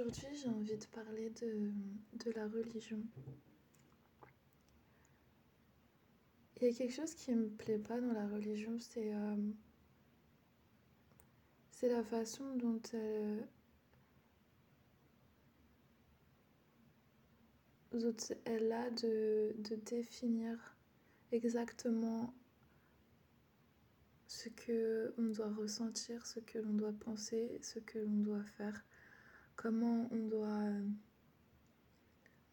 Aujourd'hui, j'ai envie de parler de, de la religion. Il y a quelque chose qui me plaît pas dans la religion, c'est euh, la façon dont elle, dont elle a de, de définir exactement ce que on doit ressentir, ce que l'on doit penser, ce que l'on doit faire, comment on doit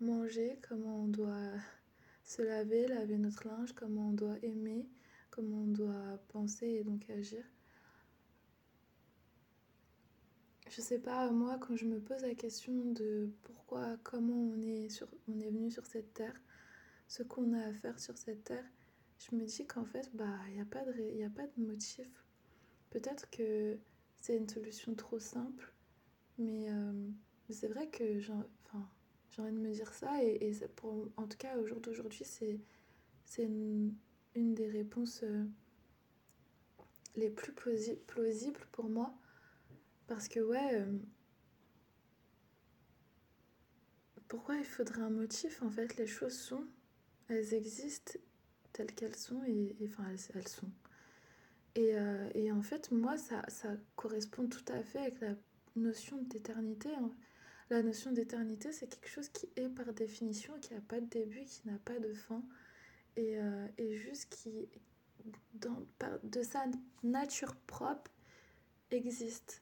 manger, comment on doit se laver, laver notre linge, comment on doit aimer, comment on doit penser et donc agir. Je sais pas, moi, quand je me pose la question de pourquoi, comment on est, venu sur cette terre, ce qu'on a à faire sur cette terre, je me dis qu'en fait, bah, il n'y a, a pas de motif. Peut-être que c'est une solution trop simple, mais, euh, c'est vrai que j'ai enfin, envie de me dire ça, et, et pour, en tout cas, au jour d'aujourd'hui, c'est une, une, des réponses euh, les plus plausibles pour moi. Parce que, ouais, euh, pourquoi il faudrait un motif En fait, les choses sont, elles existent telles qu'elles sont et, enfin elles, sont. Et, et, en fait, moi, ça, ça correspond tout à fait avec la notion d'éternité. Hein. La notion d'éternité, c'est quelque chose qui est par définition, qui n'a pas de début, qui n'a pas de fin, et, euh, juste qui, dans, de sa nature propre, existe.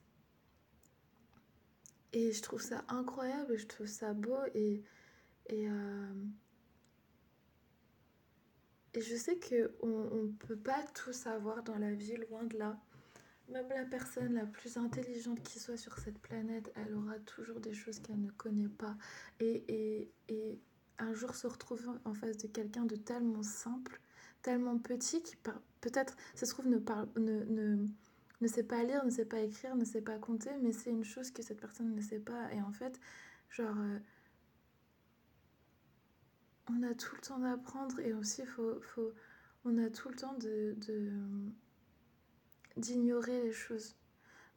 Et je trouve ça incroyable, je trouve ça beau, et, et euh, et je sais qu'on ne peut pas tout savoir dans la vie, loin de là. Même la personne la plus intelligente qui soit sur cette planète, elle aura toujours des choses qu'elle ne connaît pas. Et, et, et, un jour se retrouver en face de quelqu'un de tellement simple, tellement petit, qui peut-être, ça se trouve, ne, parle, ne, ne, ne sait pas lire, ne sait pas écrire, ne sait pas compter, mais c'est une chose que cette personne ne sait pas. Et en fait, genre... Euh, on a tout le temps d'apprendre et aussi faut, faut, on a tout le temps de, d'ignorer les choses.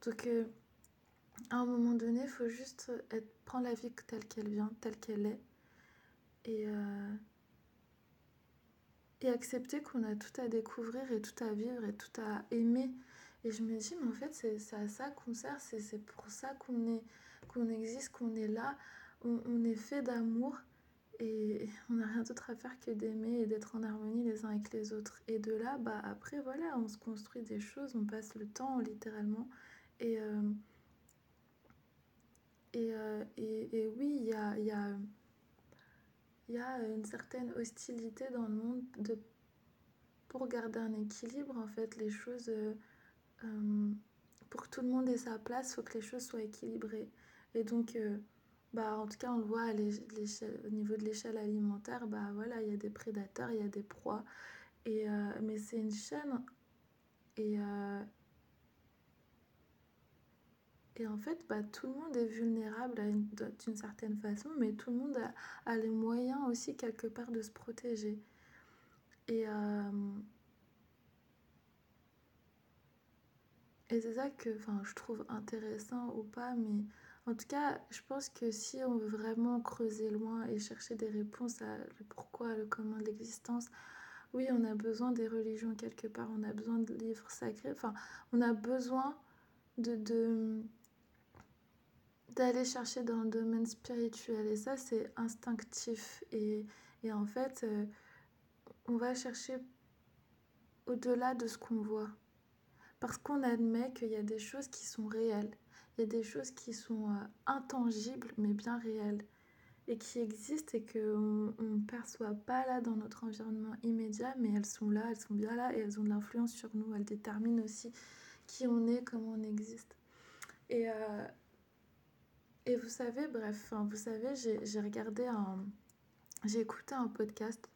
Donc euh, à un moment donné, il faut juste être, prendre la vie telle qu'elle vient, telle qu'elle est. Et, euh, et accepter qu'on a tout à découvrir et tout à vivre et tout à aimer. Et je me dis, mais en fait, c'est à ça qu'on sert, c'est pour ça qu'on qu'on existe, qu'on est là. On est fait d'amour et on n'a rien d'autre à faire que d'aimer et d'être en harmonie les uns avec les autres. Et de là, bah après, voilà, on se construit des choses, on passe le temps littéralement. Et, euh, euh, et, et, oui, il y a, y, a, y a une certaine hostilité dans le monde de, pour garder un équilibre. En fait, les choses, euh, pour que tout le monde ait sa place, il faut que les choses soient équilibrées. Et donc, bah, en tout cas, on le voit à au niveau de l'échelle alimentaire, bah, voilà, il y a des prédateurs, il y a des proies. Et, euh, mais c'est une chaîne. Et, euh, et en fait, bah, tout le monde est vulnérable d'une certaine façon, mais tout le monde a, a, les moyens aussi, quelque part, de se protéger. Et, euh, et c'est ça que je trouve intéressant ou pas, mais en tout cas, je pense que si on veut vraiment creuser loin et chercher des réponses à le pourquoi, le comment de l'existence, oui, on a besoin des religions quelque part, on a besoin de livres sacrés, enfin, on a besoin de, d'aller chercher dans le domaine spirituel et ça c'est instinctif et, et, en fait euh, on va chercher au-delà de ce qu'on voit. Parce qu'on admet qu'il y a des choses qui sont réelles il y a des choses qui sont euh, intangibles mais bien réelles et qui existent et qu'on ne perçoit pas là dans notre environnement immédiat, mais elles sont là, elles sont bien là et elles ont de l'influence sur nous. Elles déterminent aussi qui on est, comment on existe. Et, euh, et vous savez, bref, vous savez, j'ai regardé un... J'ai écouté un podcast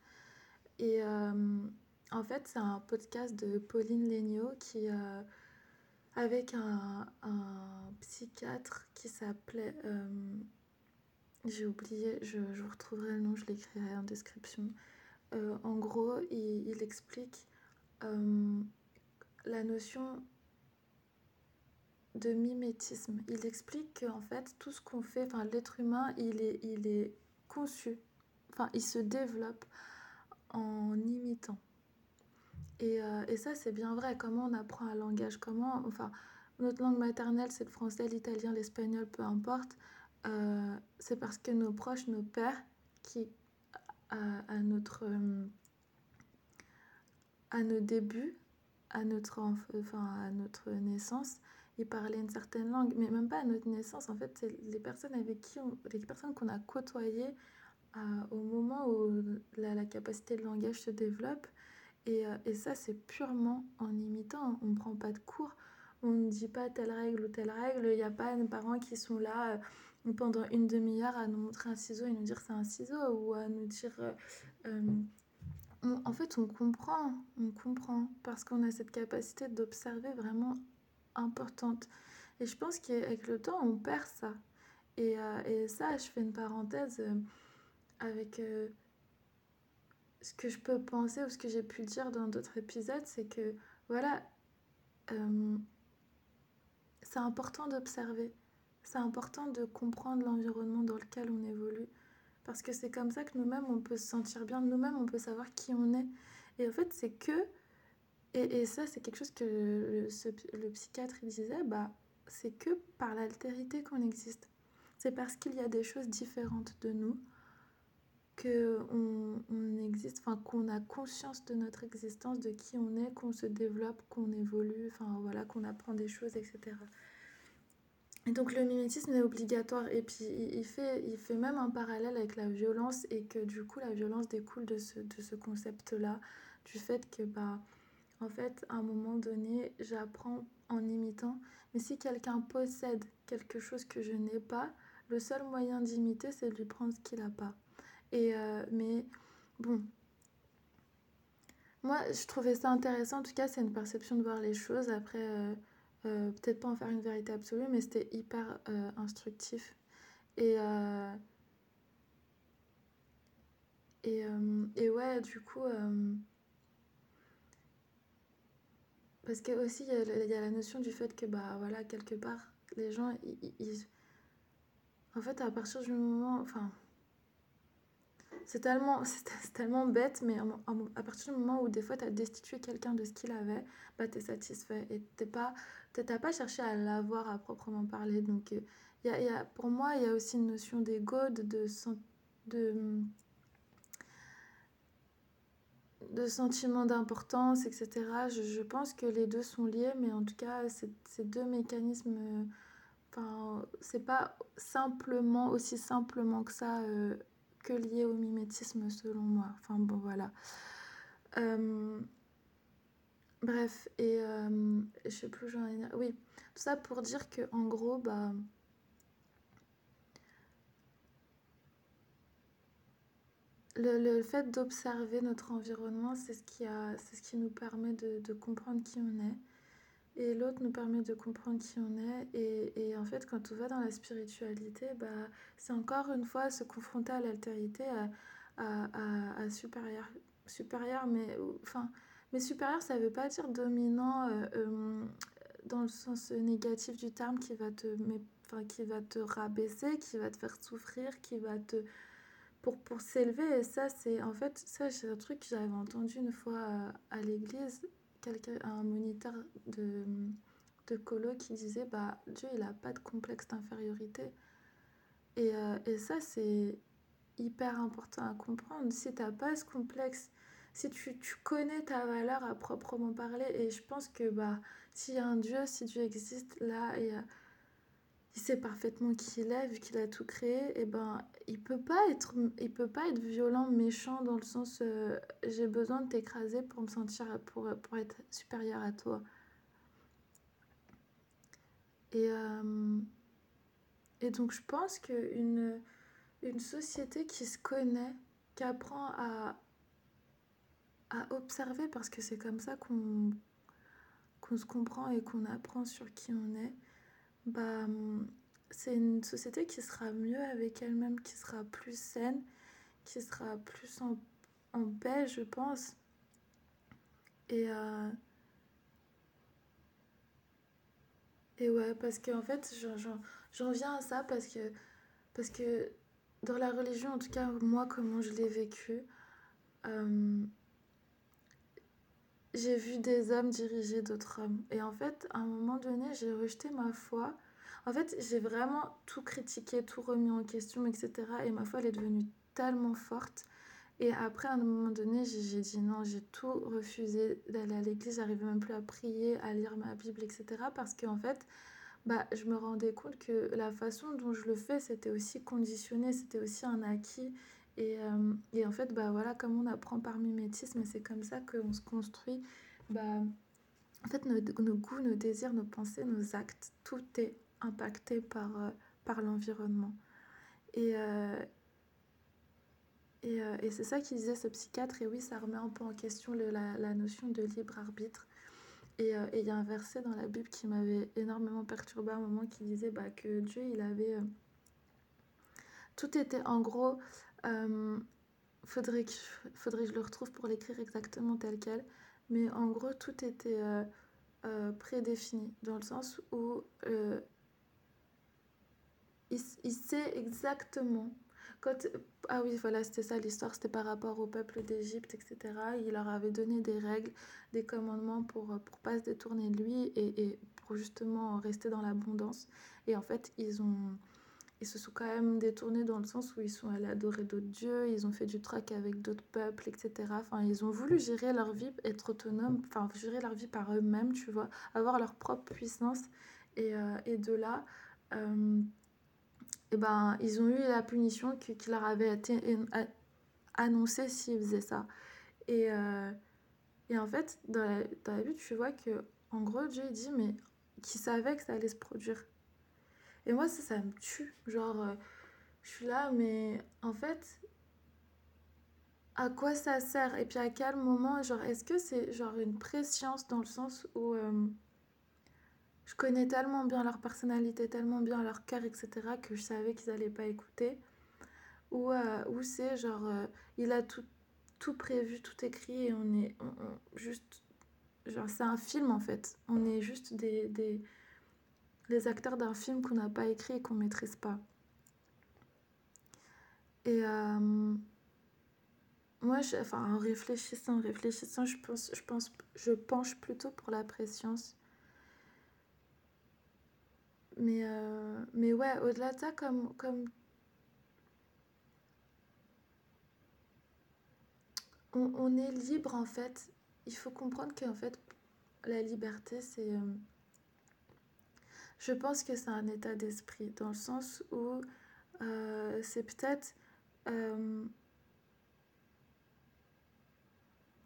et euh, en fait, c'est un podcast de Pauline Legnaud qui avec un, psychiatre qui s'appelait... Euh, j'ai oublié, je, je, retrouverai le nom, je l'écrirai en description. Euh, en gros, il, il explique euh, la notion de mimétisme. Il explique qu'en fait, tout ce qu'on fait, l'être humain, il est, il est conçu, enfin, il se développe en imitant. Et, euh, et ça, c'est bien vrai. Comment on apprend un langage? Comment, enfin, notre langue maternelle, c'est le français, l'italien, l'espagnol, peu importe. Euh, c'est parce que nos proches, nos pères, qui, à, notre, euh, à nos débuts, à notre, enfin, à notre naissance, ils parlaient une certaine langue, mais même pas à notre naissance. En fait, c'est les personnes avec qui les personnes qu'on a côtoyées au moment où la, la, capacité de langage se développe. Et, et ça, c'est purement en imitant. On ne prend pas de cours, on ne dit pas telle règle ou telle règle. Il n'y a pas des parents qui sont là pendant une demi-heure à nous montrer un ciseau et nous dire c'est un ciseau ou à nous dire euh, euh, en fait on comprend on comprend parce qu'on a cette capacité d'observer vraiment importante et je pense qu'avec le temps on perd ça et, euh, et, ça je fais une parenthèse avec ce que je peux penser ou ce que j'ai pu dire dans d'autres épisodes c'est que voilà c'est important d'observer c'est important de comprendre l'environnement dans lequel on évolue. Parce que c'est comme ça que nous-mêmes, on peut se sentir bien, nous-mêmes, on peut savoir qui on est. Et en fait, c'est que, et, et ça, c'est quelque chose que le, psychiatre disait, bah, c'est que par l'altérité qu'on existe. C'est parce qu'il y a des choses différentes de nous que on, on existe, enfin qu'on a conscience de notre existence, de qui on est, qu'on se développe, qu'on évolue, enfin voilà, qu'on apprend des choses, etc. Et donc le mimétisme est obligatoire et puis il fait, il fait même un parallèle avec la violence et que du coup la violence découle de ce, de ce concept-là, du fait que bah en fait à un moment donné j'apprends en imitant, mais si quelqu'un possède quelque chose que je n'ai pas, le seul moyen d'imiter c'est de lui prendre ce qu'il n'a pas. Et euh, mais bon, moi je trouvais ça intéressant, en tout cas c'est une perception de voir les choses, après... Euh, euh, peut-être pas en faire une vérité absolue, mais c'était hyper instructif. Et, et, et, ouais, du coup, parce que aussi, il y, a la notion du fait que, bah voilà, quelque part, les gens, ils, en fait, à partir du moment, enfin, c'est tellement, tellement bête, mais à partir du moment où des fois tu as destitué quelqu'un de ce qu'il avait, bah, tu es satisfait et tu pas, n'as pas cherché à l'avoir à proprement parler. Donc, euh, y a, y a, pour moi, il y a aussi une notion d'ego, de, de, de, de sentiment d'importance, etc. Je, je, pense que les deux sont liés, mais en tout cas, ces deux mécanismes, euh, enfin, c'est pas simplement, aussi simplement que ça. Euh, que lié au mimétisme selon moi. Enfin bon voilà. Euh, bref, et euh, je sais plus, j'en ai... Oui, tout ça pour dire que en gros, bah... Le, le fait d'observer notre environnement, c'est ce, qui ce qui nous permet de, de comprendre qui on est. Et l'autre nous permet de comprendre qui on est. Et, et, en fait, quand on va dans la spiritualité, bah, c'est encore une fois se confronter à l'altérité, à, à, à, supérieur, supérieur, mais, enfin, mais supérieur, ça ne veut pas dire dominant euh, euh, dans le sens négatif du terme qui va te, mais, enfin, qui va te rabaisser, qui va te faire souffrir, qui va te... Pour, pour s'élever, et ça, c'est en fait, ça, c'est un truc que j'avais entendu une fois à, à l'église quelqu'un, un moniteur de, de colo qui disait bah Dieu il a pas de complexe d'infériorité. Et, euh, et ça c'est hyper important à comprendre. Si t'as pas ce complexe si tu, tu, connais ta valeur à proprement parler et je pense que bah s'il y a un Dieu si Dieu existe là y a il sait parfaitement qui il est, vu qu'il a tout créé, et ben il peut pas être, il peut pas être violent, méchant dans le sens euh, j'ai besoin de t'écraser pour me sentir, pour, pour être supérieur à toi. Et, euh, et donc je pense qu'une une société qui se connaît, qui apprend à, à observer, parce que c'est comme ça qu'on qu'on se comprend et qu'on apprend sur qui on est, bah, c'est une société qui sera mieux avec elle-même, qui sera plus saine, qui sera plus en, en paix, je pense. Et, euh, Et ouais, parce que en fait, j'en viens à ça parce que, parce que dans la religion, en tout cas, moi, comment je l'ai vécu, euh, j'ai vu des hommes diriger d'autres hommes. Et en fait, à un moment donné, j'ai rejeté ma foi. En fait, j'ai vraiment tout critiqué, tout remis en question, etc. Et ma foi, elle est devenue tellement forte. Et après, à un moment donné, j'ai dit non, j'ai tout refusé d'aller à l'église. J'arrivais même plus à prier, à lire ma Bible, etc. Parce qu'en fait, bah, je me rendais compte que la façon dont je le fais, c'était aussi conditionné, c'était aussi un acquis. Et, euh, et, en fait, bah, voilà, comme on apprend par mimétisme, c'est comme ça qu'on se construit. Bah, en fait, nos, nos, goûts, nos désirs, nos pensées, nos actes, tout est impacté par, euh, par l'environnement. Et, euh, et, et c'est ça qu'il disait ce psychiatre. Et oui, ça remet un peu en question la, la, notion de libre arbitre. Et il y a un verset dans la Bible qui m'avait énormément perturbé à un moment qui disait bah, que Dieu, il avait... tout était en gros euh, faudrait, que, faudrait je le retrouve pour l'écrire exactement tel quel. Mais en gros, tout était euh, euh, prédéfini, dans le sens où euh, il, sait exactement. Quand, ah oui, voilà, c'était ça l'histoire, c'était par rapport au peuple d'Égypte, etc. Il leur avait donné des règles, des commandements pour ne pas se détourner de lui et, et pour justement rester dans l'abondance. Et en fait, ils ont ils se sont quand même détournés dans le sens où ils sont allés adorer d'autres dieux, ils ont fait du trac avec d'autres peuples, etc. Enfin, ils ont voulu gérer leur vie, être autonomes, enfin, gérer leur vie par eux-mêmes, tu vois, avoir leur propre puissance. Et, euh, et de là, euh, et ben, ils ont eu la punition qui, leur avait été annoncée s'ils faisaient ça. Et, euh, et en fait, dans la, dans la tu vois que, en gros, Dieu dit, mais qui savait que ça allait se produire? Et moi, ça, ça me tue. Genre, euh, je suis là, mais en fait, à quoi ça sert? Et puis à quel moment? Genre, est-ce que c'est genre une préscience dans le sens où euh, je connais tellement bien leur personnalité, tellement bien leur cœur, etc., que je savais qu'ils allaient pas écouter Ou, euh, ou c'est genre, euh, il a tout, tout prévu, tout écrit, et on est on, juste. Genre, c'est un film en fait. On est juste des, des les acteurs d'un film qu'on n'a pas écrit et qu'on ne maîtrise pas. Et euh, moi, enfin, en réfléchissant, en réfléchissant, je pense, je pense, je penche plutôt pour la préscience. Mais, euh, mais ouais, au-delà de ça, comme, comme on, on, est libre en fait, il faut comprendre qu'en fait, la liberté, c'est... Euh, je pense que c'est un état d'esprit, dans le sens où euh, c'est peut-être...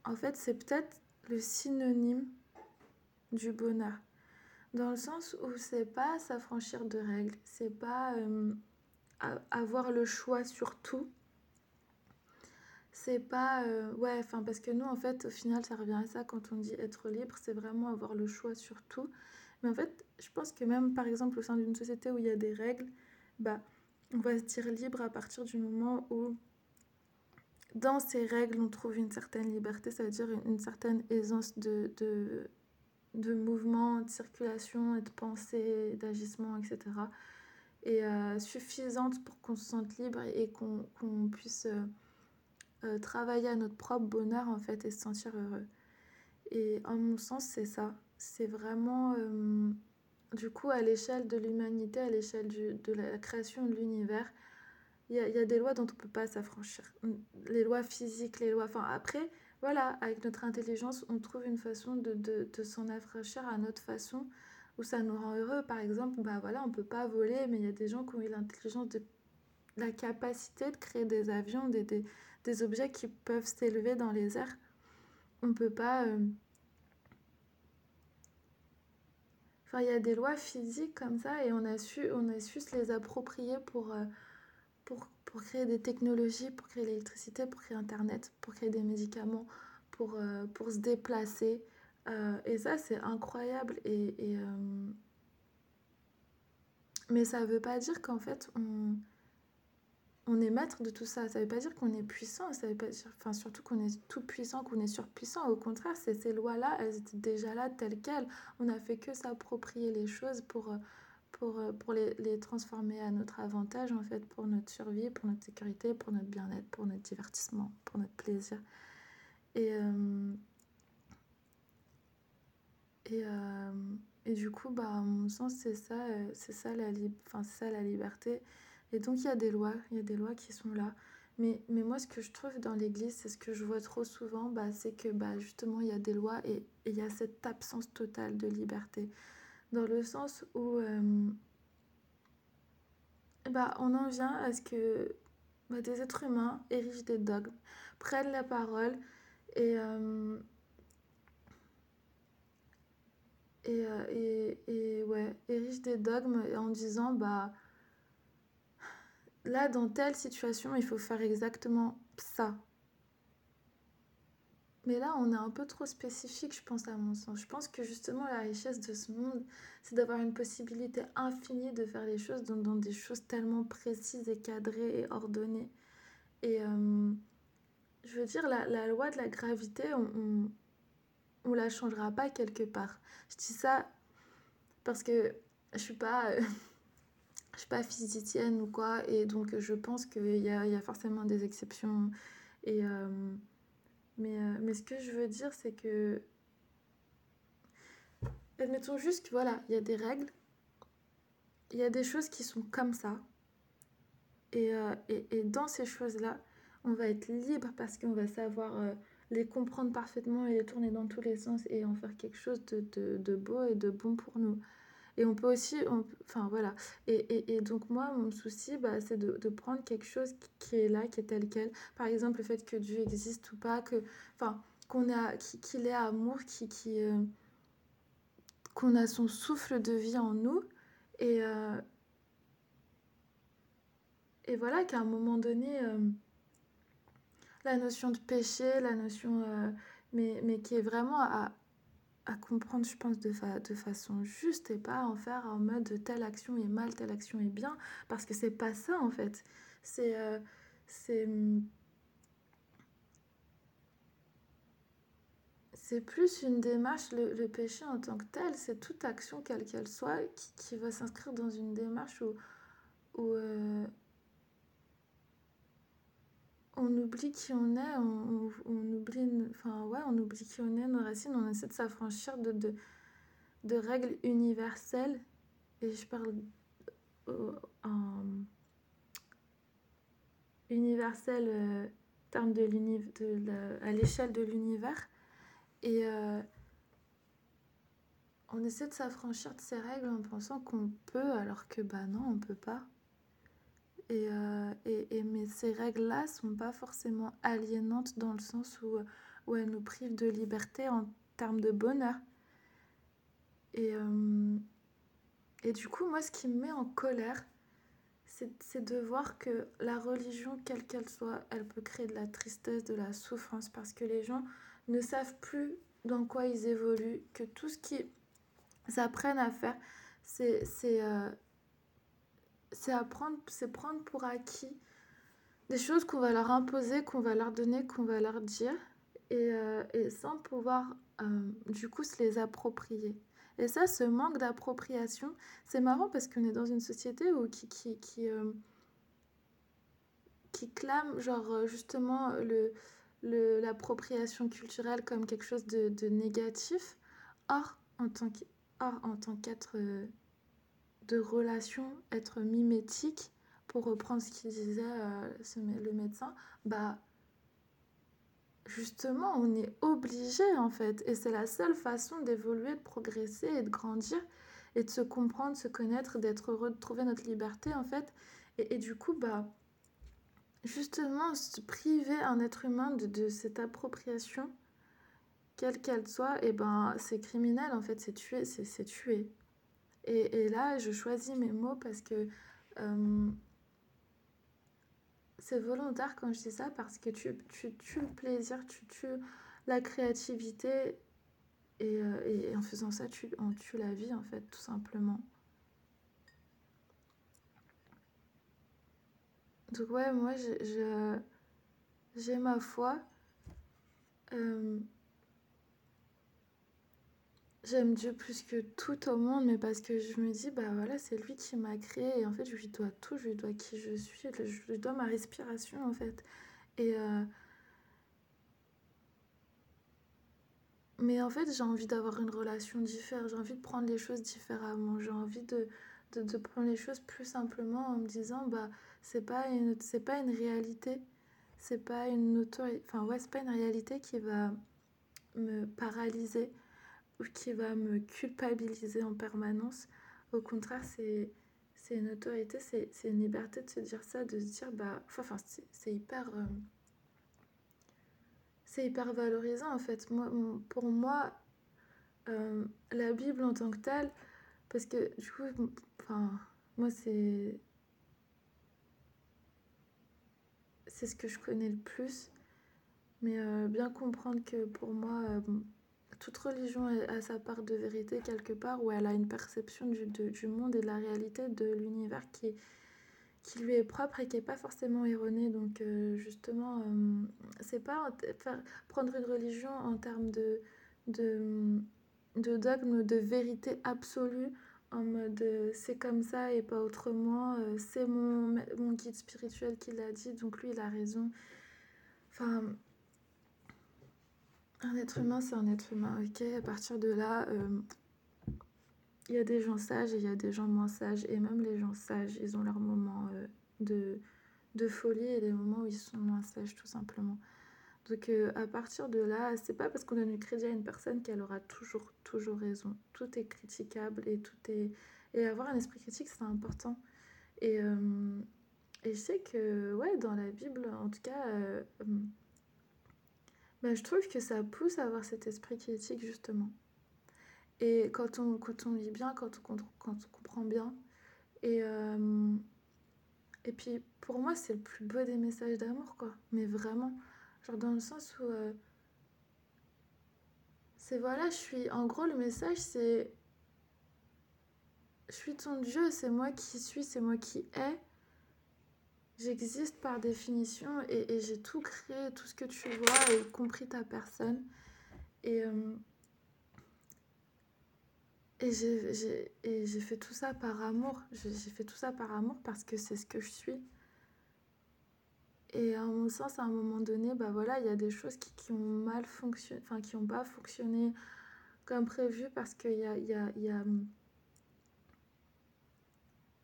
En fait, c'est peut-être le synonyme du bonheur. Dans le sens où c'est pas s'affranchir de règles, c'est pas euh, avoir le choix sur tout. C'est pas. Euh, ouais, enfin, parce que nous, en fait, au final, ça revient à ça quand on dit être libre, c'est vraiment avoir le choix sur tout. Mais en fait, je pense que même par exemple au sein d'une société où il y a des règles, bah, on va se dire libre à partir du moment où dans ces règles on trouve une certaine liberté, c'est-à-dire une, certaine aisance de, de mouvement, de circulation, et de pensée, d'agissement, etc. Et euh, suffisante pour qu'on se sente libre et qu'on qu puisse euh, euh, travailler à notre propre bonheur en fait et se sentir heureux. Et en mon sens, c'est ça. C'est vraiment du coup, à l'échelle de l'humanité, à l'échelle de la création de l'univers, il y, y, a des lois dont on ne peut pas s'affranchir. Les lois physiques, les lois... Enfin, après, voilà, avec notre intelligence, on trouve une façon de, de, s'en affranchir à notre façon, où ça nous rend heureux. Par exemple, bah voilà, on peut pas voler, mais il y a des gens qui ont eu l'intelligence de la capacité de créer des avions, des, des, des objets qui peuvent s'élever dans les airs. On peut pas... Euh, Enfin, il y a des lois physiques comme ça et on a su, on a su se les approprier pour, euh, pour, pour créer des technologies, pour créer l'électricité, pour créer Internet, pour créer des médicaments, pour, euh, pour se déplacer. Euh, et ça, c'est incroyable. Et, et euh... Mais ça ne veut pas dire qu'en fait, on... on est maître de tout ça. Ça veut pas dire qu'on est puissant, ça veut pas dire, enfin, surtout qu'on est tout puissant, qu'on est surpuissant. Au contraire, c'est ces lois-là, elles étaient déjà là telles quelles. On a fait que s'approprier les choses pour, pour, pour les, les, transformer à notre avantage, en fait, pour notre survie, pour notre sécurité, pour notre bien-être, pour notre divertissement, pour notre plaisir. Et, euh, et, euh, et, du coup, bah, à mon sens, c'est ça, c'est ça, la enfin, ça la liberté. Et donc il y a des lois, il y a des lois qui sont là. Mais, mais moi, ce que je trouve dans l'Église, c'est ce que je vois trop souvent, bah, c'est que bah, justement, il y a des lois et il y a cette absence totale de liberté. Dans le sens où euh, bah, on en vient à ce que bah, des êtres humains érigent des dogmes, prennent la parole et, euh, euh, et, et, ouais, érigent des dogmes en disant bah là, dans telle situation, il faut faire exactement ça. Mais là, on est un peu trop spécifique, je pense, à mon sens. Je pense que justement, la richesse de ce monde, c'est d'avoir une possibilité infinie de faire les choses dans, des choses tellement précises et cadrées et ordonnées. Et euh, je veux dire, la, loi de la gravité, on, on, la changera pas quelque part. Je dis ça parce que je suis pas. Euh, je suis pas physicienne ou quoi, et donc je pense qu'il y a, y a, forcément des exceptions. Et, euh, mais, euh, mais ce que je veux dire, c'est que. Admettons juste voilà, il y a des règles, il y a des choses qui sont comme ça. Et, euh, dans ces choses-là, on va être libre parce qu'on va savoir les comprendre parfaitement et les tourner dans tous les sens et en faire quelque chose de, de, de beau et de bon pour nous. Et on peut aussi, enfin voilà. Et, et, et, donc moi, mon souci, bah, c'est de, de, prendre quelque chose qui est là, qui est tel quel. Par exemple, le fait que Dieu existe ou pas, que, enfin, qu'on a, qu'il est amour, qui, qui, euh, qu'on a son souffle de vie en nous. Et, euh, et voilà, qu'à un moment donné, euh, la notion de péché, la notion, mais, mais qui est vraiment à, à comprendre, je pense, de, fa de façon juste et pas en faire en mode telle action est mal, telle action est bien, parce que c'est pas ça en fait. C'est. Euh, c'est. C'est plus une démarche, le, le, péché en tant que tel, c'est toute action, quelle qu'elle soit, qui, qui va s'inscrire dans une démarche où, où, euh, on oublie qui on est, on, on, oublie, enfin ouais, on oublie qui on est, nos racines, on essaie de s'affranchir de, règles universelles. Et je parle euh, en universel euh, terme de, de à l'échelle de l'univers. Et euh, on essaie de s'affranchir de ces règles en pensant qu'on peut, alors que bah non, on peut pas. Et, euh, et, et, mais ces règles-là sont pas forcément aliénantes dans le sens où, où elles nous privent de liberté en termes de bonheur. Et, euh, et du coup, moi, ce qui me met en colère, c'est de voir que la religion, quelle qu'elle soit, elle peut créer de la tristesse, de la souffrance, parce que les gens ne savent plus dans quoi ils évoluent, que tout ce qu'ils apprennent à faire, c'est euh, c'est apprendre, c'est prendre pour acquis des choses qu'on va leur imposer, qu'on va leur donner, qu'on va leur dire, et, euh, et sans pouvoir euh, du coup se les approprier. Et ça, ce manque d'appropriation, c'est marrant parce qu'on est dans une société où qui, qui, qui, euh, qui clame genre justement le, le, l'appropriation culturelle comme quelque chose de, de négatif. Or, en tant, or, en tant qu'être de relation, être mimétique, pour reprendre ce qu'il disait euh, le médecin, bah justement, on est obligé en fait. Et c'est la seule façon d'évoluer, de progresser et de grandir et de se comprendre, se connaître, d'être heureux, de trouver notre liberté en fait. Et, du coup, bah justement, se priver un être humain de, de cette appropriation, quelle qu'elle soit, et ben c'est criminel en fait, c'est tuer, c'est tuer. Et, et, là, je choisis mes mots parce que euh, c'est volontaire quand je dis ça, parce que tu, tu tues le plaisir, tu tues la créativité, et, euh, et en faisant ça, tu, on tue la vie, en fait, tout simplement. Donc ouais, moi j'ai ma foi. Euh, j'aime Dieu plus que tout au monde, mais parce que je me dis, bah voilà, c'est lui qui m'a créé et en fait, je lui dois tout, je lui dois qui je suis, je lui dois ma respiration en fait. Et euh, mais en fait, j'ai envie d'avoir une relation différente, j'ai envie de prendre les choses différemment, j'ai envie de, de, prendre les choses plus simplement en me disant, bah c'est pas une, pas une réalité, c'est pas une autorité, enfin ouais, c'est pas une réalité qui va me paralyser ou qui va me culpabiliser en permanence. Au contraire, c'est une autorité, c'est une liberté de se dire ça, de se dire, bah, enfin, c'est hyper, euh, hyper valorisant en fait. Moi, pour moi, euh, la Bible en tant que telle, parce que du coup, enfin, moi, c'est, c'est ce que je connais le plus, mais euh, bien comprendre que pour moi, toute religion a sa part de vérité quelque part, où elle a une perception du, du monde et de la réalité de l'univers qui, qui lui est propre et qui n'est pas forcément erronée. Donc euh, justement, euh, c'est pas prendre une religion en termes de, de, de dogme, de vérité absolue, en mode euh, c'est comme ça et pas autrement, c'est mon, mon guide spirituel qui l'a dit, donc lui il a raison. Enfin, un être humain, c'est un être humain, ok À partir de là, euh, il y a des gens sages et il y a des gens moins sages. Et même les gens sages, ils ont leurs moments euh, de, de folie et des moments où ils sont moins sages, tout simplement. Donc euh, à partir de là, c'est pas parce qu'on donne du crédit à une personne qu'elle aura toujours, toujours raison. Tout est critiquable et tout est... Et avoir un esprit critique, c'est important. Et, euh, et je sais que, ouais, dans la Bible, en tout cas... Bah, je trouve que ça pousse à avoir cet esprit critique, justement. Et quand on, quand on lit bien, quand on, quand on comprend bien. Et, euh, et puis, pour moi, c'est le plus beau des messages d'amour, quoi. Mais vraiment. Genre, dans le sens où. Euh, c'est voilà, je suis. En gros, le message, c'est. Je suis ton Dieu, c'est moi qui suis, c'est moi qui ai. J'existe par définition et, et j'ai tout créé, tout ce que tu vois, y compris ta personne. Et, euh, et j'ai fait tout ça par amour. J'ai fait tout ça par amour parce que c'est ce que je suis. Et à mon sens, à un moment donné, bah voilà, il y a des choses qui, qui ont mal fonctionné, enfin qui n'ont pas fonctionné comme prévu parce qu'il y a, y, a, y a,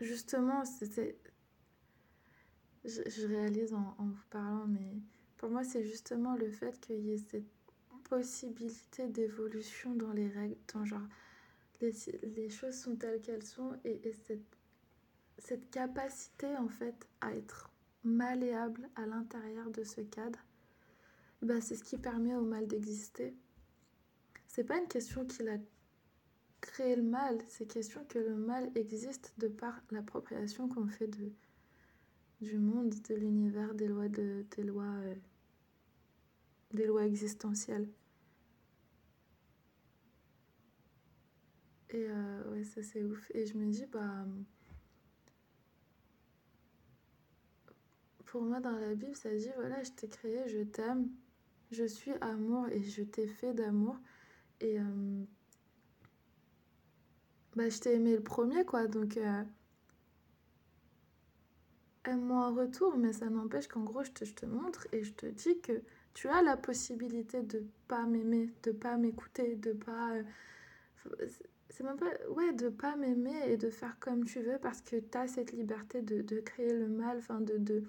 justement, c'est je, réalise en, vous parlant, mais pour moi, c'est justement le fait qu'il y ait cette possibilité d'évolution dans les règles, dans genre les, les choses sont telles qu'elles sont et, et cette, cette capacité en fait à être malléable à l'intérieur de ce cadre, bah, c'est ce qui permet au mal d'exister. C'est pas une question qu'il a créé le mal, c'est question que le mal existe de par l'appropriation qu'on fait de, du monde, de l'univers, des lois, de, des, lois euh, des lois existentielles. Et euh, ouais, ça c'est ouf. Et je me dis, bah. Pour moi, dans la Bible, ça dit voilà, je t'ai créé, je t'aime, je suis amour et je t'ai fait d'amour. Et. Euh, bah, je t'ai aimé le premier, quoi. Donc. Aime-moi en retour, mais ça n'empêche qu'en gros, je te, je te montre et je te dis que tu as la possibilité de pas m'aimer, de pas m'écouter, de pas. Euh, c'est même pas. Ouais, de pas m'aimer et de faire comme tu veux parce que tu as cette liberté de, de, créer le mal, enfin, de. de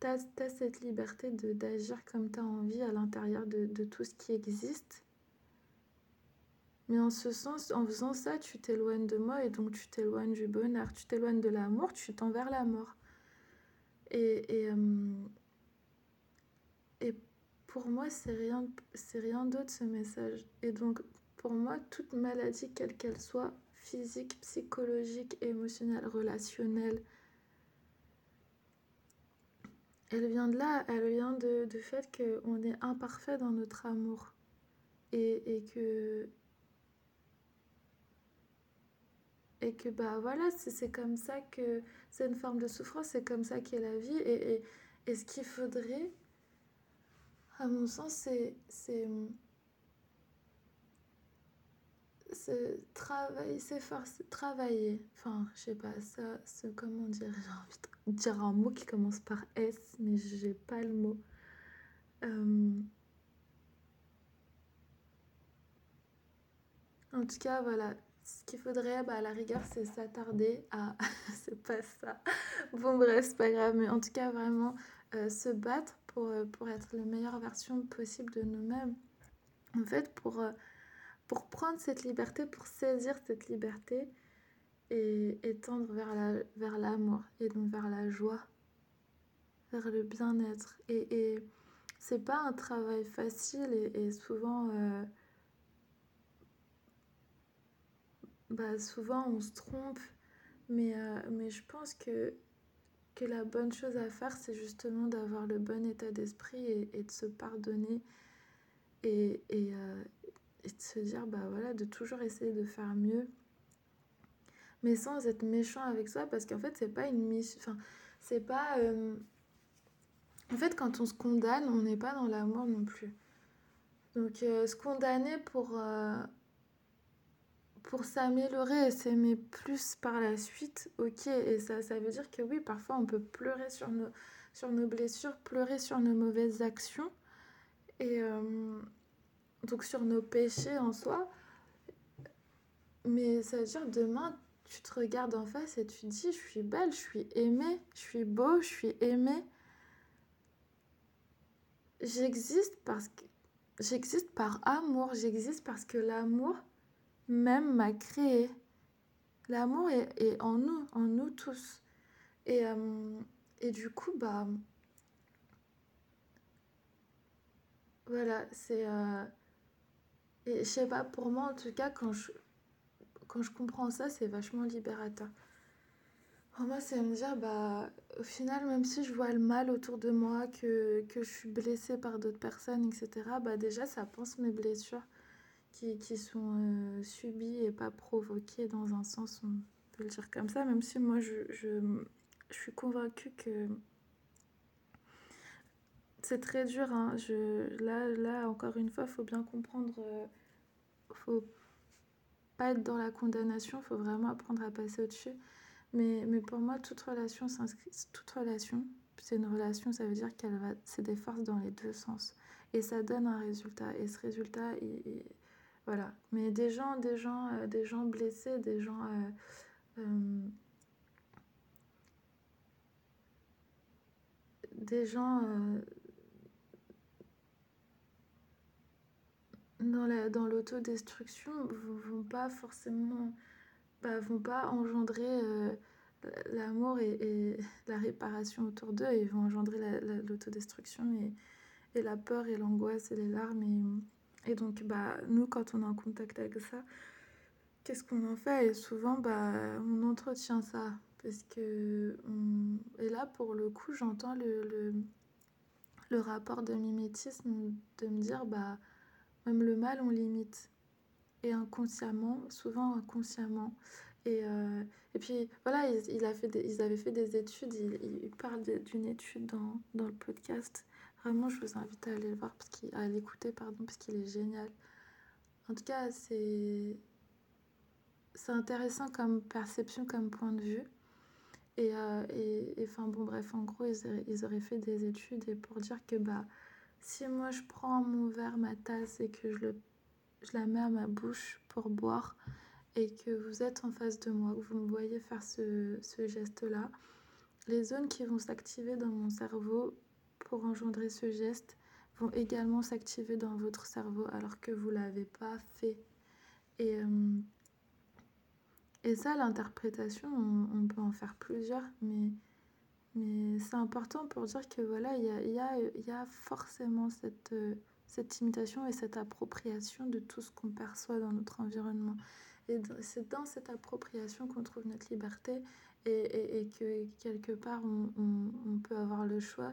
tu as, cette liberté d'agir comme tu as envie à l'intérieur de, de tout ce qui existe. Mais en ce sens, en faisant ça, tu t'éloignes de moi et donc tu t'éloignes du bonheur, tu t'éloignes de l'amour, tu tends vers la mort. Et, et, euh, et pour moi, c'est rien, rien d'autre ce message. Et donc, pour moi, toute maladie, quelle qu'elle soit, physique, psychologique, émotionnelle, relationnelle, elle vient de là, elle vient de, du fait qu'on est imparfait dans notre amour. Et, et que. et que bah voilà, c'est comme ça que c'est une forme de souffrance, c'est comme ça qu'est la vie. Et, et, et ce qu'il faudrait, à mon sens, c'est travailler, s'efforcer, travailler. Enfin, je sais pas, ça, c'est comment dire, j'ai envie de dire un mot qui commence par S, mais j'ai pas le mot. Euh, en tout cas, voilà, ce qu'il faudrait, bah, à la rigueur, c'est s'attarder à. c'est pas ça. Bon, bref, c'est pas grave, mais en tout cas, vraiment euh, se battre pour, euh, pour être la meilleure version possible de nous-mêmes. En fait, pour, euh, pour prendre cette liberté, pour saisir cette liberté et, et tendre vers l'amour la, vers et donc vers la joie, vers le bien-être. Et, et c'est pas un travail facile et, et souvent. Bah, souvent on se trompe, mais, euh, mais je pense que, que la bonne chose à faire, c'est justement d'avoir le bon état d'esprit et, de se pardonner et, et, euh, et, de se dire, bah voilà, de toujours essayer de faire mieux, mais sans être méchant avec soi, parce qu'en fait, c'est pas une mission, enfin, c'est pas... Euh, en fait, quand on se condamne, on n'est pas dans l'amour non plus. Donc, se condamner pour pour s'améliorer et s'aimer plus par la suite, ok, et ça, ça veut dire que oui, parfois on peut pleurer sur nos, sur nos blessures, pleurer sur nos mauvaises actions, et euh, donc sur nos péchés en soi, mais ça veut dire demain, tu te regardes en face et tu te dis, je suis belle, je suis aimée, je suis beau, je suis aimée. J'existe parce que j'existe par amour, j'existe parce que l'amour même m'a créé. L'amour est, en nous, en nous tous. Et, euh, et du coup, bah. Voilà, c'est. Euh, et je sais pas, pour moi en tout cas, quand je, quand je comprends ça, c'est vachement libérateur. Pour moi, c'est me dire, bah, au final, même si je vois le mal autour de moi, que, que je suis blessée par d'autres personnes, etc., bah, déjà, ça pense mes blessures qui, qui sont euh, subies et pas provoquées dans un sens, on peut le dire comme ça, même si moi je, je, je suis convaincue que c'est très dur. Hein. Je, là, là, encore une fois, il faut bien comprendre, euh, faut pas être dans la condamnation, il faut vraiment apprendre à passer au-dessus. Mais, mais pour moi, toute relation toute relation, c'est une relation, ça veut dire qu'elle va, c'est des forces dans les deux sens. Et ça donne un résultat. Et ce résultat, il, voilà. Mais des gens, des gens, euh, des gens blessés, des gens. Euh, euh, des gens dans la dans l'autodestruction vont, vont pas forcément bah, vont pas engendrer l'amour et, la réparation autour d'eux ils vont engendrer l'autodestruction et, et la peur et l'angoisse et les larmes et et donc, bah, nous, quand on est en contact avec ça, qu'est-ce qu'on en fait? Et souvent, bah, on entretient ça. Parce que. Et là, pour le coup, j'entends le, le, le, rapport de mimétisme de me dire, bah, même le mal, on limite. Et inconsciemment, souvent inconsciemment. Et, euh, et puis, voilà, il, ils avaient fait des études. Il, il parle d'une étude dans, dans le podcast Vraiment, je vous invite à aller le voir, parce l'écouter, pardon, parce qu'il est génial. En tout cas, c'est, c'est intéressant comme perception, comme point de vue. Et, euh, et, bon, bref, en gros, ils auraient, ils auraient, fait des études et pour dire que, bah, si moi je prends mon verre, ma tasse et que je, le, je la mets à ma bouche pour boire et que vous êtes en face de moi, que vous me voyez faire ce, ce geste-là, les zones qui vont s'activer dans mon cerveau pour engendrer ce geste vont également s'activer dans votre cerveau alors que vous ne l'avez pas fait. Et, euh, et ça, l'interprétation, on, peut en faire plusieurs, mais, mais c'est important pour dire que voilà, il y a, y, a, y a, forcément cette, cette imitation et cette appropriation de tout ce qu'on perçoit dans notre environnement. Et c'est dans cette appropriation qu'on trouve notre liberté et, et, que quelque part on peut avoir le choix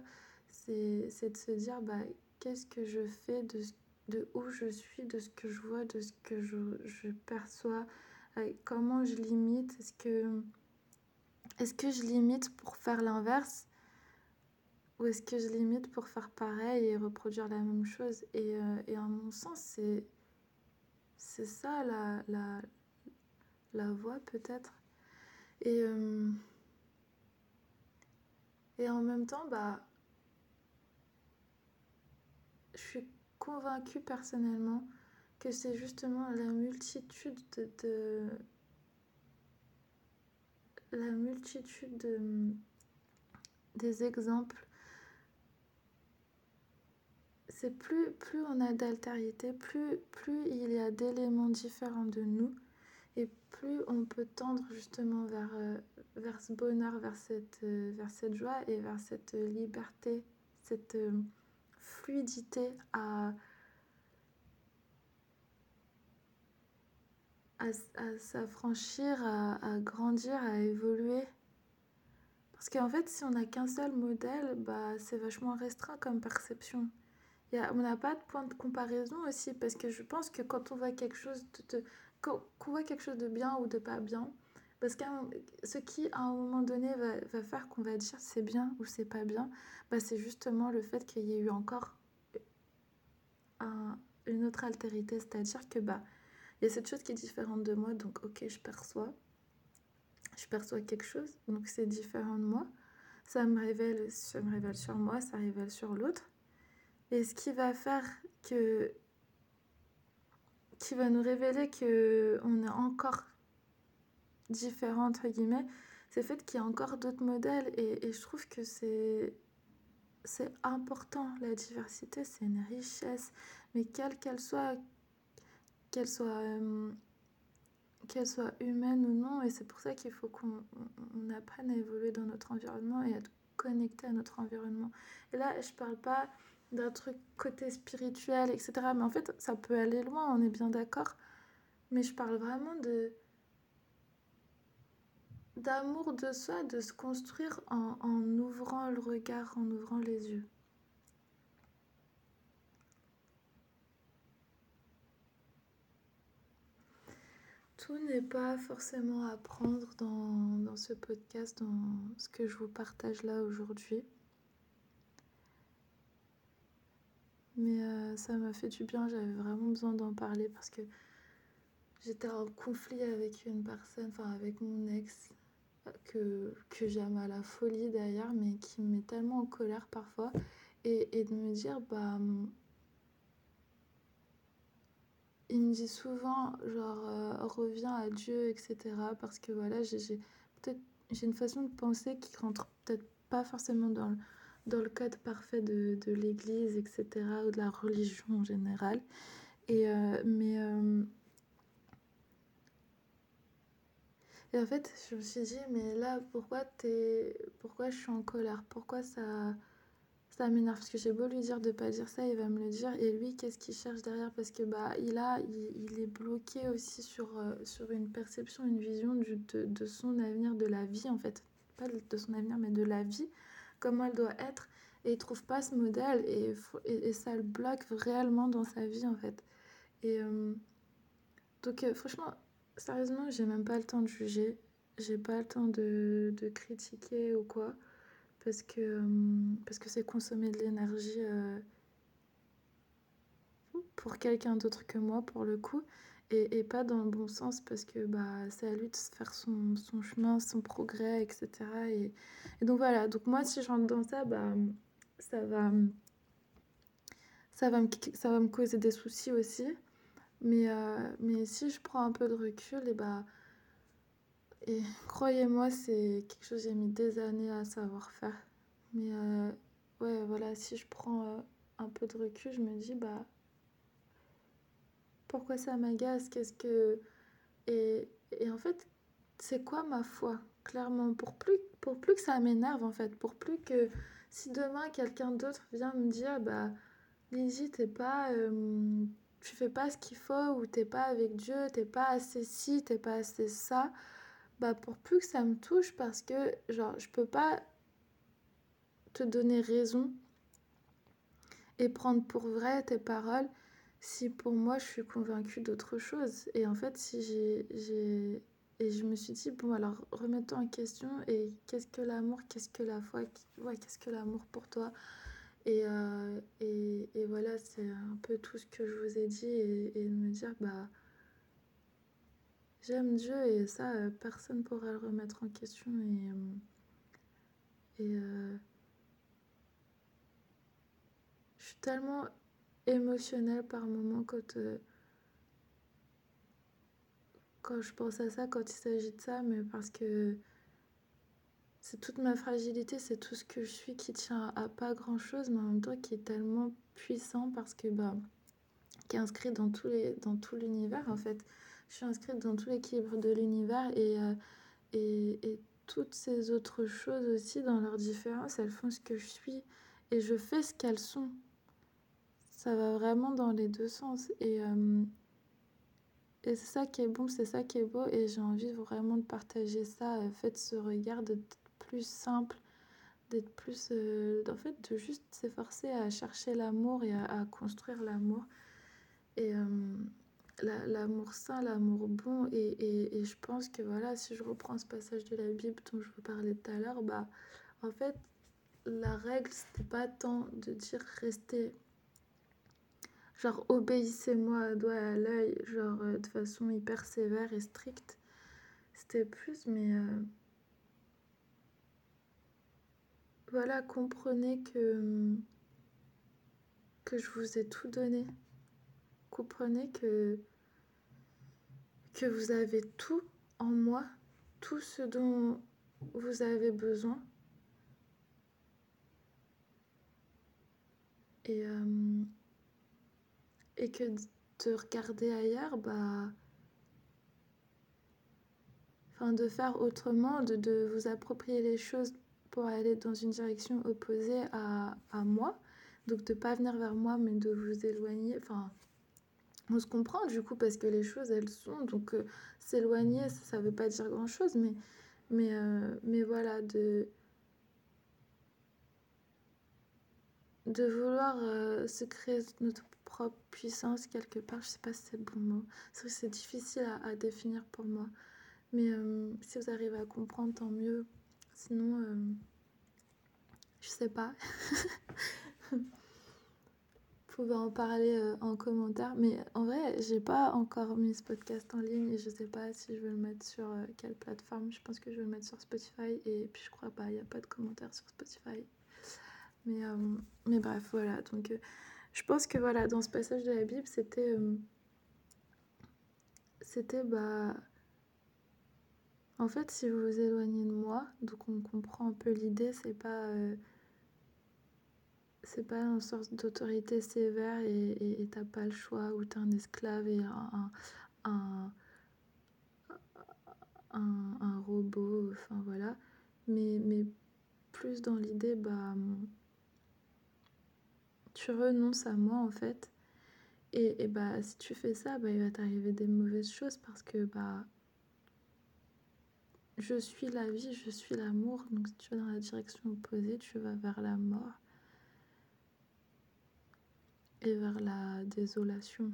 c'est de se dire bah, qu'est-ce que je fais de, de où je suis, de ce que je vois, de ce que je, je perçois, comment je limite Est-ce que, est-ce que je limite pour faire l'inverse ou est-ce que je limite pour faire pareil et reproduire la même chose? Et, euh, et, à mon sens, c'est, c'est ça la, la, la voie peut-être. Et, euh, et en même temps, bah, je suis convaincue personnellement que c'est justement la multitude de, la multitude de, des exemples. C'est plus, plus on a d'altérité, plus, plus il y a d'éléments différents de nous, et plus on peut tendre justement vers, euh, vers ce bonheur, vers cette, euh, vers cette joie et vers cette liberté, cette euh, fluidité à, à, s'affranchir, à, à, grandir, à évoluer. Parce qu'en fait, si on n'a qu'un seul modèle, bah, c'est vachement restreint comme perception on n'a pas de point de comparaison aussi, parce que je pense que quand on voit quelque chose de, voit quelque chose de bien ou de pas bien, parce que ce qui, à un moment donné, va, faire qu'on va dire c'est bien ou c'est pas bien, bah c'est justement le fait qu'il y ait eu encore un, une autre altérité. C'est-à-dire que bah il y a cette chose qui est différente de moi, donc ok, je perçois. Je perçois quelque chose, donc c'est différent de moi. Ça me révèle, ça me révèle sur moi, ça révèle sur l'autre. Et ce qui va faire que. qui va nous révéler qu'on est encore différent, entre guillemets, c'est le fait qu'il y a encore d'autres modèles. Et, et, je trouve que c'est. C'est important, la diversité, c'est une richesse, mais quelle qu'elle soit, qu'elle soit, euh, qu'elle soit humaine ou non, et c'est pour ça qu'il faut qu'on on apprenne à évoluer dans notre environnement et à être connecté à notre environnement. Et là, je parle pas d'un truc côté spirituel, etc. Mais en fait, ça peut aller loin, on est bien d'accord. Mais je parle vraiment de d'amour de soi, de se construire en, ouvrant le regard, en ouvrant les yeux. Tout n'est pas forcément à prendre dans, dans ce podcast, dans ce que je vous partage là aujourd'hui. Mais euh, ça m'a fait du bien, j'avais vraiment besoin d'en parler parce que j'étais en conflit avec une personne, enfin avec mon ex, que, que j'aime à la folie d'ailleurs, mais qui me met tellement en colère parfois. Et, et de me dire, bah. Il me dit souvent, genre, euh, reviens à Dieu, etc. Parce que voilà, j'ai peut-être j'ai une façon de penser qui rentre peut-être pas forcément dans le dans le cadre parfait de, de l'Église, etc., ou de la religion en général. Et, euh, mais, euh, et en fait, je me suis dit, mais là, pourquoi, es, pourquoi je suis en colère? Pourquoi ça, ça m'énerve? Parce que j'ai beau lui dire de pas dire ça, il va me le dire. Et lui, qu'est-ce qu'il cherche derrière? Parce que bah, il, a, il, il est bloqué aussi sur, euh, sur une perception, une vision de, de son avenir, de la vie, en fait. Pas de son avenir, mais de la vie comment elle doit être et il trouve pas ce modèle et, et, ça le bloque réellement dans sa vie en fait. Et euh, donc euh, franchement, sérieusement, j'ai même pas le temps de juger, j'ai pas le temps de, critiquer ou quoi parce que euh, parce que c'est consommer de l'énergie pour quelqu'un d'autre que moi pour le coup et, pas dans le bon sens parce que bah, c'est à lui de faire son, chemin, son progrès, etc. Et, et, donc voilà, donc moi si je rentre dans ça, bah, ça, va, ça, va me, ça va me causer des soucis aussi. Mais, euh, mais si je prends un peu de recul, et bah, et croyez-moi, c'est quelque chose que j'ai mis des années à savoir faire. Mais euh, ouais, voilà, si je prends euh, un peu de recul, je me dis, bah, pourquoi ça m'agace? Qu'est-ce que. Et, et en fait, c'est quoi ma foi? Clairement, pour plus, pour plus que ça m'énerve, en fait, pour plus que si demain quelqu'un d'autre vient me dire, bah, t'es pas. Tu fais pas ce qu'il faut, ou t'es pas avec Dieu, t'es pas assez ci, t'es pas assez ça, bah, pour plus que ça me touche, parce que, genre, je peux pas te donner raison et prendre pour vrai tes paroles si pour moi je suis convaincue d'autre chose. Et en fait, si j'ai. Et je me suis dit, bon, alors remets-toi en question et qu'est-ce que l'amour, qu'est-ce que la foi, ouais, qu'est-ce que l'amour pour toi? Et, euh, et, et, voilà, c'est un peu tout ce que je vous ai dit et, de me dire, bah, j'aime Dieu et ça, euh, personne ne pourra le remettre en question. Et, euh, je suis tellement émotionnelle par moments quand, quand je pense à ça, quand il s'agit de ça, mais parce que c'est toute ma fragilité, c'est tout ce que je suis qui tient à pas grand chose, mais en même temps qui est tellement puissant parce que, bah, qui est inscrit dans, tous les, dans tout l'univers en fait. Je suis inscrite dans tout l'équilibre de l'univers et, euh, et, et, toutes ces autres choses aussi, dans leur différence, elles font ce que je suis et je fais ce qu'elles sont. Ça va vraiment dans les deux sens. Et, euh, et c'est ça qui est bon, c'est ça qui est beau. Et j'ai envie vraiment de partager ça. Euh, faites ce regard d'être plus simple, d'être plus. Euh, en fait, de juste s'efforcer à chercher l'amour et à, construire l'amour. Et euh, l'amour sain, l'amour bon. Et, et, je pense que voilà, si je reprends ce passage de la Bible dont je vous parlais tout à l'heure, bah, en fait, la règle, c'était pas tant de dire rester genre obéissez-moi doigt à l'œil, genre euh, de façon hyper sévère et stricte. C'était plus, mais euh, voilà, comprenez que que je vous ai tout donné. Comprenez que que vous avez tout en moi, tout ce dont vous avez besoin. Et euh, et que de regarder ailleurs, bah. Enfin, de faire autrement, de, de vous approprier les choses pour aller dans une direction opposée à, à moi. Donc de pas venir vers moi, mais de vous éloigner. Enfin, on se comprend du coup parce que les choses elles sont. Donc euh, s'éloigner, ça, ne veut pas dire grand chose, mais, mais, euh, mais voilà, de, de vouloir euh, se créer notre propre puissance quelque part. Je sais pas si c'est le bon mot. C'est vrai que c'est difficile à, définir pour moi. Mais si vous arrivez à comprendre, tant mieux. Sinon, euh, je sais pas. vous pouvez en parler euh, en commentaire. Mais en vrai, j'ai pas encore mis ce podcast en ligne et je sais pas si je vais le mettre sur euh, quelle plateforme. Je pense que je vais le mettre sur Spotify et puis je crois pas, il n'y a pas de commentaires sur Spotify. Mais, euh, mais bref, voilà. Donc, je pense que voilà, dans ce passage de la Bible, c'était. C'était, bah. En fait, si vous vous éloignez de moi, donc on comprend un peu l'idée, c'est pas. Euh, c'est pas une sorte d'autorité sévère et t'as pas le choix, ou t'es un esclave et un, un, un, robot, enfin voilà. Mais, mais plus dans l'idée, bah tu renonces à moi en fait. Et, et bah si tu fais ça, bah, il va t'arriver des mauvaises choses parce que bah je suis la vie, je suis l'amour. Donc si tu vas dans la direction opposée, tu vas vers la mort et vers la désolation.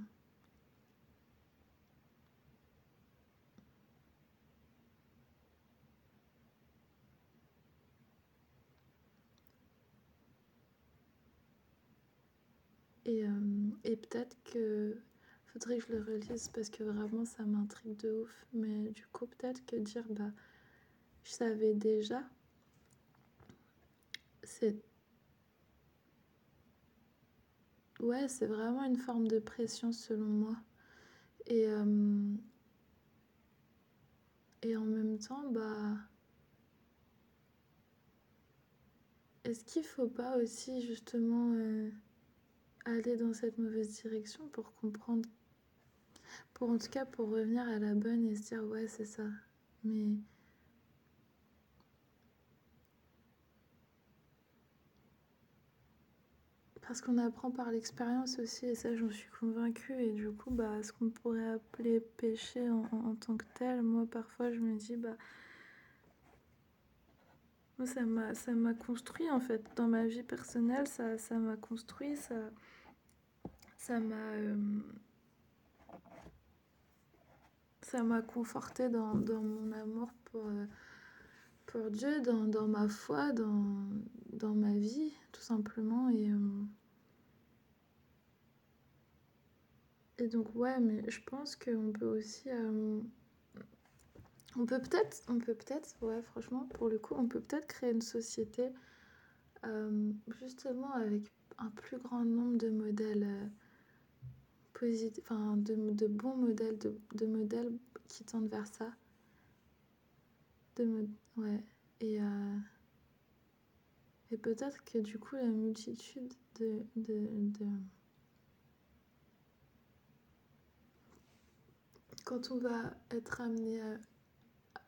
Et, euh, et peut-être que faudrait que je le relise parce que vraiment ça m'intrigue de ouf. Mais du coup, peut-être que dire bah je savais déjà, c'est. Ouais, c'est vraiment une forme de pression selon moi. Et, euh, et en même temps, bah. Est-ce qu'il faut pas aussi justement. Euh, aller dans cette mauvaise direction pour comprendre, pour en tout cas pour revenir à la bonne et se dire ouais c'est ça. Mais parce qu'on apprend par l'expérience aussi et ça j'en suis convaincue et du coup bah ce qu'on pourrait appeler péché en, en, tant que tel moi parfois je me dis bah moi ça m'a ça m'a construit en fait. Dans ma vie personnelle ça ça m'a construit ça ça m'a ça m'a conforté dans, dans, mon amour pour, pour Dieu, dans, dans, ma foi, dans, dans ma vie, tout simplement. Et, et donc, ouais, mais je pense qu'on peut aussi. on peut peut-être, on peut peut-être, ouais, franchement, pour le coup, on peut peut-être créer une société justement avec un plus grand nombre de modèles enfin, de, de, bons modèles, de, de, modèles qui tendent vers ça. De ouais. Et, euh, et peut-être que du coup, la multitude de. Quand on va être amené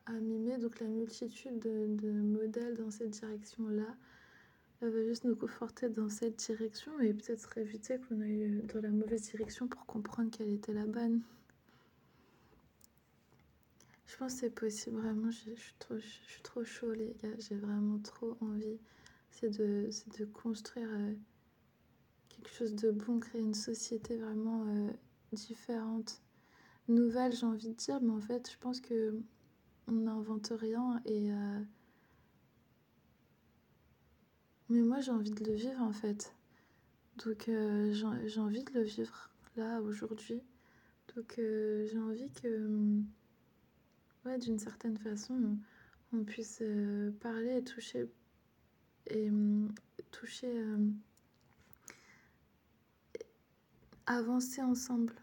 à, mimer, donc la multitude de, modèles dans cette direction-là, elle va juste nous conforter dans cette direction et peut-être éviter qu'on aille dans la mauvaise direction pour comprendre quelle était la bonne. Je pense que c'est possible, vraiment, je, suis trop, je suis trop chaud les gars, j'ai vraiment trop envie. C'est de, de construire euh, quelque chose de bon, créer une société vraiment euh, différente, nouvelle j'ai envie de dire, mais en fait je pense que on n'invente rien et... Euh, mais moi, j'ai envie de le vivre en fait. Donc, j'ai envie de le vivre là, aujourd'hui. Donc, j'ai envie que, ouais, d'une certaine façon, on, puisse parler et toucher. Et toucher. avancer ensemble.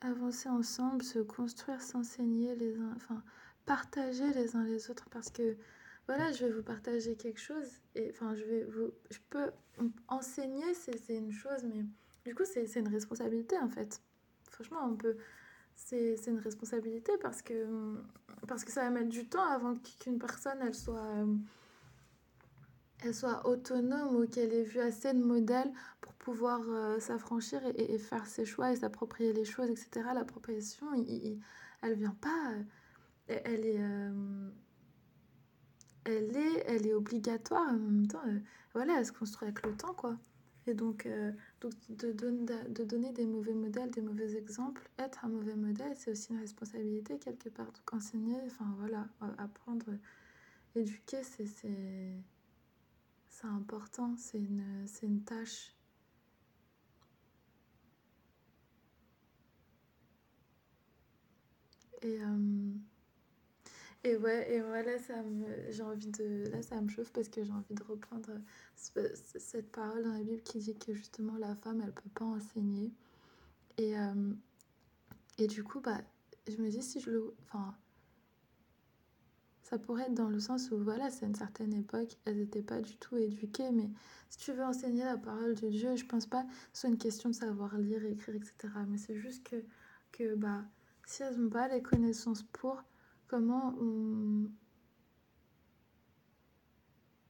Avancer ensemble, se construire, s'enseigner les. Enfin, partager les uns les autres parce que voilà, je vais vous partager quelque chose. Et enfin, je vais vous. Je peux enseigner, c'est une chose, mais du coup, c'est une responsabilité en fait. Franchement, on peut. C'est une responsabilité parce que, parce que ça va mettre du temps avant qu'une personne elle soit, elle soit autonome ou qu'elle ait vu assez de modèles pour pouvoir euh, s'affranchir et, faire ses choix et s'approprier les choses, etc. L'appropriation, elle vient pas. Elle, est. Euh, elle est, elle est obligatoire en même temps. Euh, voilà, elle se construit avec le temps, quoi. Et donc, euh, de, donner des mauvais modèles, des mauvais exemples, être un mauvais modèle, c'est aussi une responsabilité quelque part. Donc enseigner, enfin voilà, apprendre, éduquer, c'est c'est important, c'est une, une tâche. Et euh, et ouais, et voilà, ça me, j'ai envie de, là, ça me chauffe parce que j'ai envie de reprendre cette parole dans la Bible qui dit que justement la femme, elle peut pas enseigner. Et, euh, et du coup, bah, je me dis si je le, enfin, ça pourrait être dans le sens où voilà, c'est une certaine époque, elles n'étaient pas du tout éduquées, mais si tu veux enseigner la parole de Dieu, je pense pas que ce soit une question de savoir lire, écrire, etc. Mais c'est juste que, que bah, si elles n'ont pas les connaissances pour, comment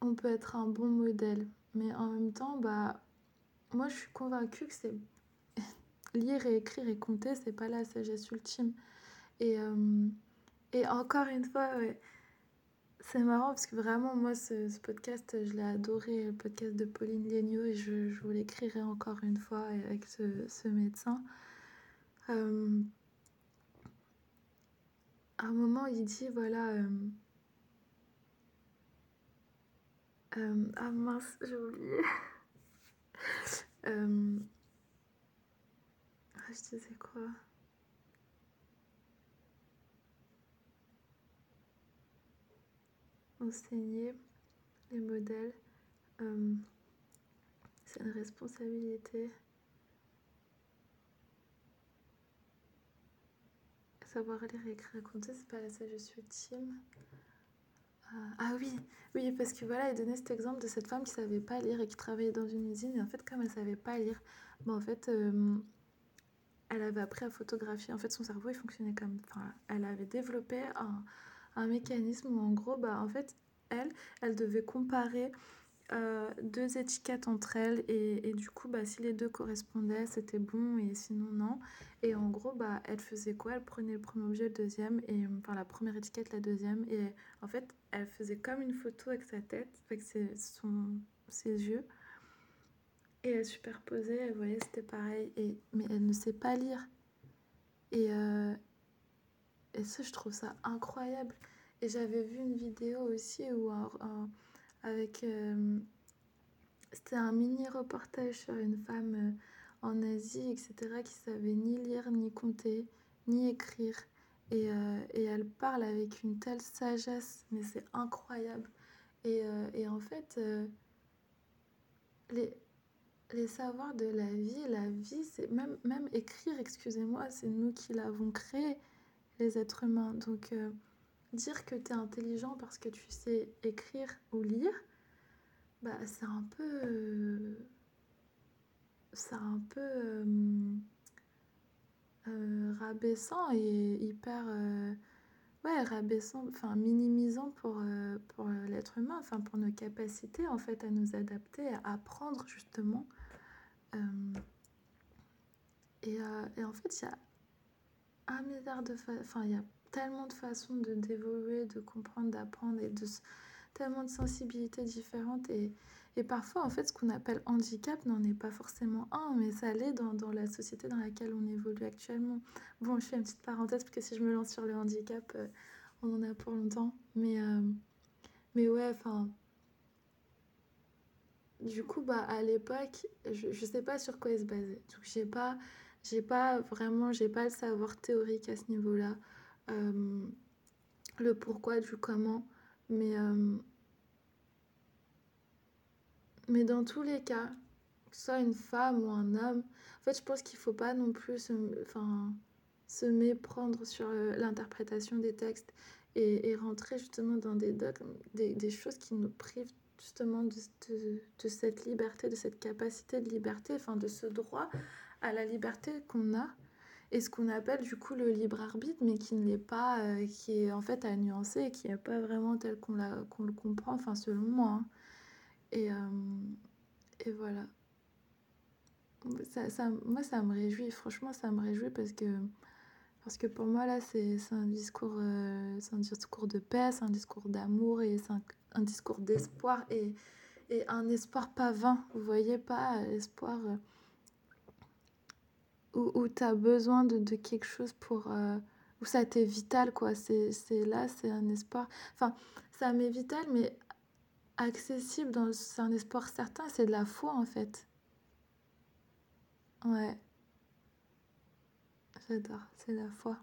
on, peut être un bon modèle. Mais en même temps, bah, moi je suis convaincue que c'est lire et écrire et compter, c'est pas la sagesse ultime. Et, euh, encore une fois, c'est marrant parce que vraiment, moi, ce, podcast, je l'ai adoré, le podcast de Pauline Léniaud, et je, je vous l'écrirai encore une fois avec ce, médecin. Euh, à un moment, il dit voilà. Euh, euh, ah mince, j'ai oublié. euh, ah, je disais quoi? Enseigner les modèles, c'est une responsabilité. Savoir lire, écrire, raconter, c'est pas la sagesse ultime. Euh, ah oui, oui, parce que voilà, il donnait cet exemple de cette femme qui savait pas lire et qui travaillait dans une usine. Et en fait, comme elle savait pas lire, bon, en fait, euh, elle avait appris à photographier. En fait, son cerveau, il fonctionnait comme. Enfin, elle avait développé un, un mécanisme où, en gros, bah, en fait, elle, elle devait comparer euh, deux étiquettes entre elles et, et, du coup bah, si les deux correspondaient c'était bon et sinon non et en gros bah elle faisait quoi? Elle prenait le premier objet le deuxième et enfin la première étiquette la deuxième et en fait elle faisait comme une photo avec sa tête avec ses, ses yeux Et elle superposait, elle voyait, c'était pareil. Et, mais elle ne sait pas lire. Et, euh, et ça, je trouve ça incroyable. Et j'avais vu une vidéo aussi où avec... Euh, c'était un mini reportage sur une femme euh, en Asie, etc., qui savait ni lire, ni compter, ni écrire. Et, et elle parle avec une telle sagesse, mais c'est incroyable. Et, et, en fait, les, les savoirs de la vie, la vie, c'est même, même écrire, excusez-moi, c'est nous qui l'avons créé, les êtres humains. Donc, euh, dire que tu es intelligent parce que tu sais écrire ou lire, bah, c'est un peu. c'est un peu. Euh, euh, rabaissant et hyper. ouais, rabaissant, enfin minimisant pour, pour l'être humain, enfin pour nos capacités en fait à nous adapter, à apprendre justement euh, et, euh, et, en fait, il y a un milliard de enfin, il y a tellement de façons de d'évoluer, de comprendre, d'apprendre et de tellement de sensibilités différentes et, et parfois en fait ce qu'on appelle handicap n'en est pas forcément un mais ça l'est dans, dans, la société dans laquelle on évolue actuellement. Bon, je fais une petite parenthèse parce que si je me lance sur le handicap, euh, on en a pour longtemps mais mais ouais, enfin du coup, bah, à l'époque, je ne sais pas sur quoi il se basait. Donc, j'ai pas, j'ai pas vraiment, j'ai pas le savoir théorique à ce niveau-là. Euh, le pourquoi du comment. Mais, euh, mais dans tous les cas, que ce soit une femme ou un homme, en fait, je pense qu'il faut pas non plus se, enfin, se méprendre sur euh, l'interprétation des textes et, rentrer justement dans des, des, des choses qui nous privent justement de, de, cette liberté, de cette capacité de liberté, enfin de ce droit à la liberté qu'on a et ce qu'on appelle du coup le libre arbitre, mais qui ne l'est pas, euh, qui est en fait à nuancer et qui n'est pas vraiment tel qu'on qu'on le comprend, enfin selon moi. Hein. Et, euh, et voilà. Ça, ça, moi, ça me réjouit, franchement, ça me réjouit parce que, parce que pour moi, là, c'est un, discours, euh, un discours de paix, c'est un discours d'amour et c'est un, un discours d'espoir et, et, un espoir pas vain. Vous voyez pas l'espoir euh, où, où tu as besoin de, de, quelque chose pour. Euh, où ça t'est vital, quoi. C'est là, c'est un espoir. Enfin, ça m'est vital, mais accessible. C'est un espoir certain, c'est de la foi, en fait. Ouais. J'adore, c'est la foi.